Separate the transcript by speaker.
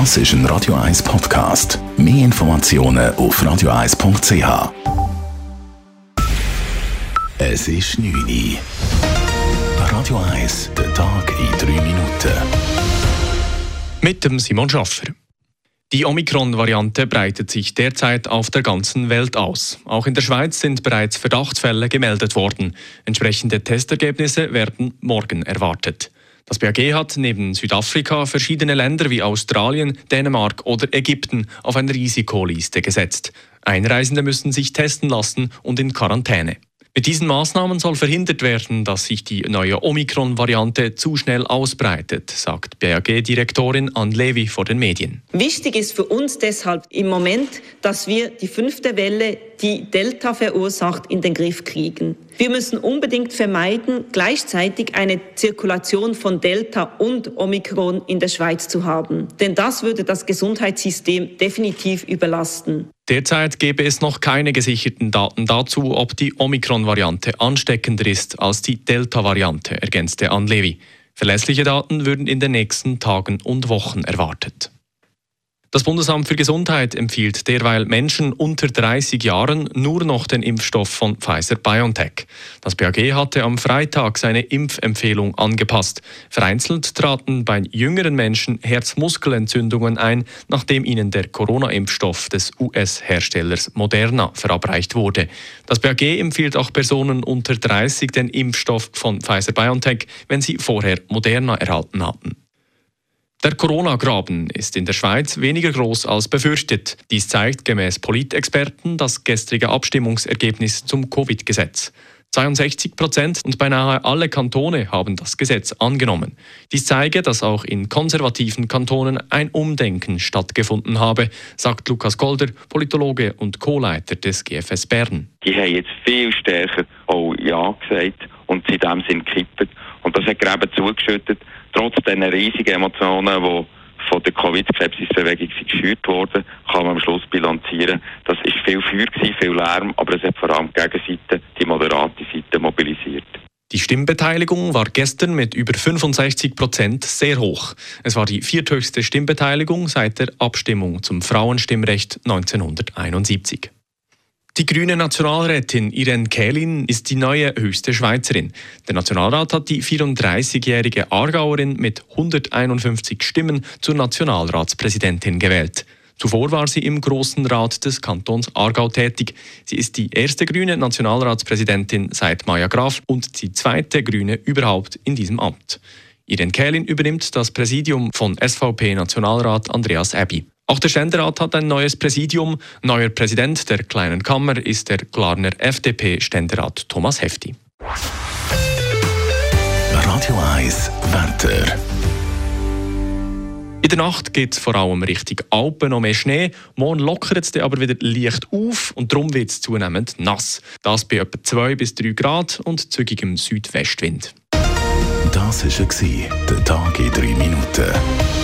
Speaker 1: Das ist ein Radio 1 Podcast. Mehr Informationen auf radio1.ch. Es ist 9 Uhr. Radio 1, der Tag in 3 Minuten.
Speaker 2: Mit dem Simon Schaffer. Die Omikron-Variante breitet sich derzeit auf der ganzen Welt aus. Auch in der Schweiz sind bereits Verdachtsfälle gemeldet worden. Entsprechende Testergebnisse werden morgen erwartet. Das BAG hat neben Südafrika verschiedene Länder wie Australien, Dänemark oder Ägypten auf eine Risikoliste gesetzt. Einreisende müssen sich testen lassen und in Quarantäne. Mit diesen Maßnahmen soll verhindert werden, dass sich die neue Omikron-Variante zu schnell ausbreitet, sagt BAG-Direktorin Ann Levy vor den Medien.
Speaker 3: Wichtig ist für uns deshalb im Moment, dass wir die fünfte Welle, die Delta verursacht, in den Griff kriegen. Wir müssen unbedingt vermeiden, gleichzeitig eine Zirkulation von Delta und Omikron in der Schweiz zu haben. Denn das würde das Gesundheitssystem definitiv überlasten.
Speaker 2: Derzeit gäbe es noch keine gesicherten Daten dazu, ob die Omikron-Variante ansteckender ist als die Delta-Variante, ergänzte Ann Levy. Verlässliche Daten würden in den nächsten Tagen und Wochen erwartet. Das Bundesamt für Gesundheit empfiehlt derweil Menschen unter 30 Jahren nur noch den Impfstoff von Pfizer BioNTech. Das BAG hatte am Freitag seine Impfempfehlung angepasst. Vereinzelt traten bei jüngeren Menschen Herzmuskelentzündungen ein, nachdem ihnen der Corona-Impfstoff des US-Herstellers Moderna verabreicht wurde. Das BAG empfiehlt auch Personen unter 30 den Impfstoff von Pfizer BioNTech, wenn sie vorher Moderna erhalten hatten. Der Corona-Graben ist in der Schweiz weniger groß als befürchtet. Dies zeigt gemäß Politexperten das gestrige Abstimmungsergebnis zum Covid-Gesetz. 62 Prozent und beinahe alle Kantone haben das Gesetz angenommen. Dies zeige, dass auch in konservativen Kantonen ein Umdenken stattgefunden habe, sagt Lukas Golder, Politologe und Co-Leiter des GFS Bern.
Speaker 4: Die haben jetzt viel stärker auch Ja gesagt und sie dem sind gekippt. Und das hat Gräben zugeschüttet, trotz dieser riesigen Emotionen, die von der Covid-Skepsis-Bewegung geschürt wurden, kann man am Schluss bilanzieren. Das ist viel Feuer, viel Lärm, aber es hat vor allem die Gegenseite, die moderate Seite mobilisiert.
Speaker 2: Die Stimmbeteiligung war gestern mit über 65 Prozent sehr hoch. Es war die vierthöchste Stimmbeteiligung seit der Abstimmung zum Frauenstimmrecht 1971. Die grüne Nationalrätin Irene Kählin ist die neue höchste Schweizerin. Der Nationalrat hat die 34-jährige Aargauerin mit 151 Stimmen zur Nationalratspräsidentin gewählt. Zuvor war sie im Großen Rat des Kantons Aargau tätig. Sie ist die erste grüne Nationalratspräsidentin seit Maya Graf und die zweite grüne überhaupt in diesem Amt. Irene Kählin übernimmt das Präsidium von SVP-Nationalrat Andreas Abbey. Auch der Ständerat hat ein neues Präsidium. Neuer Präsident der Kleinen Kammer ist der Glarner FDP-Ständerat Thomas Hefti.
Speaker 1: Radio 1 Wetter.
Speaker 2: In der Nacht geht es vor allem Richtung Alpen noch mehr Schnee. Morgen lockert es aber wieder leicht auf und darum wird es zunehmend nass. Das bei etwa 2 bis 3 Grad und zügigem Südwestwind.
Speaker 1: Das war der Tag in 3 Minuten.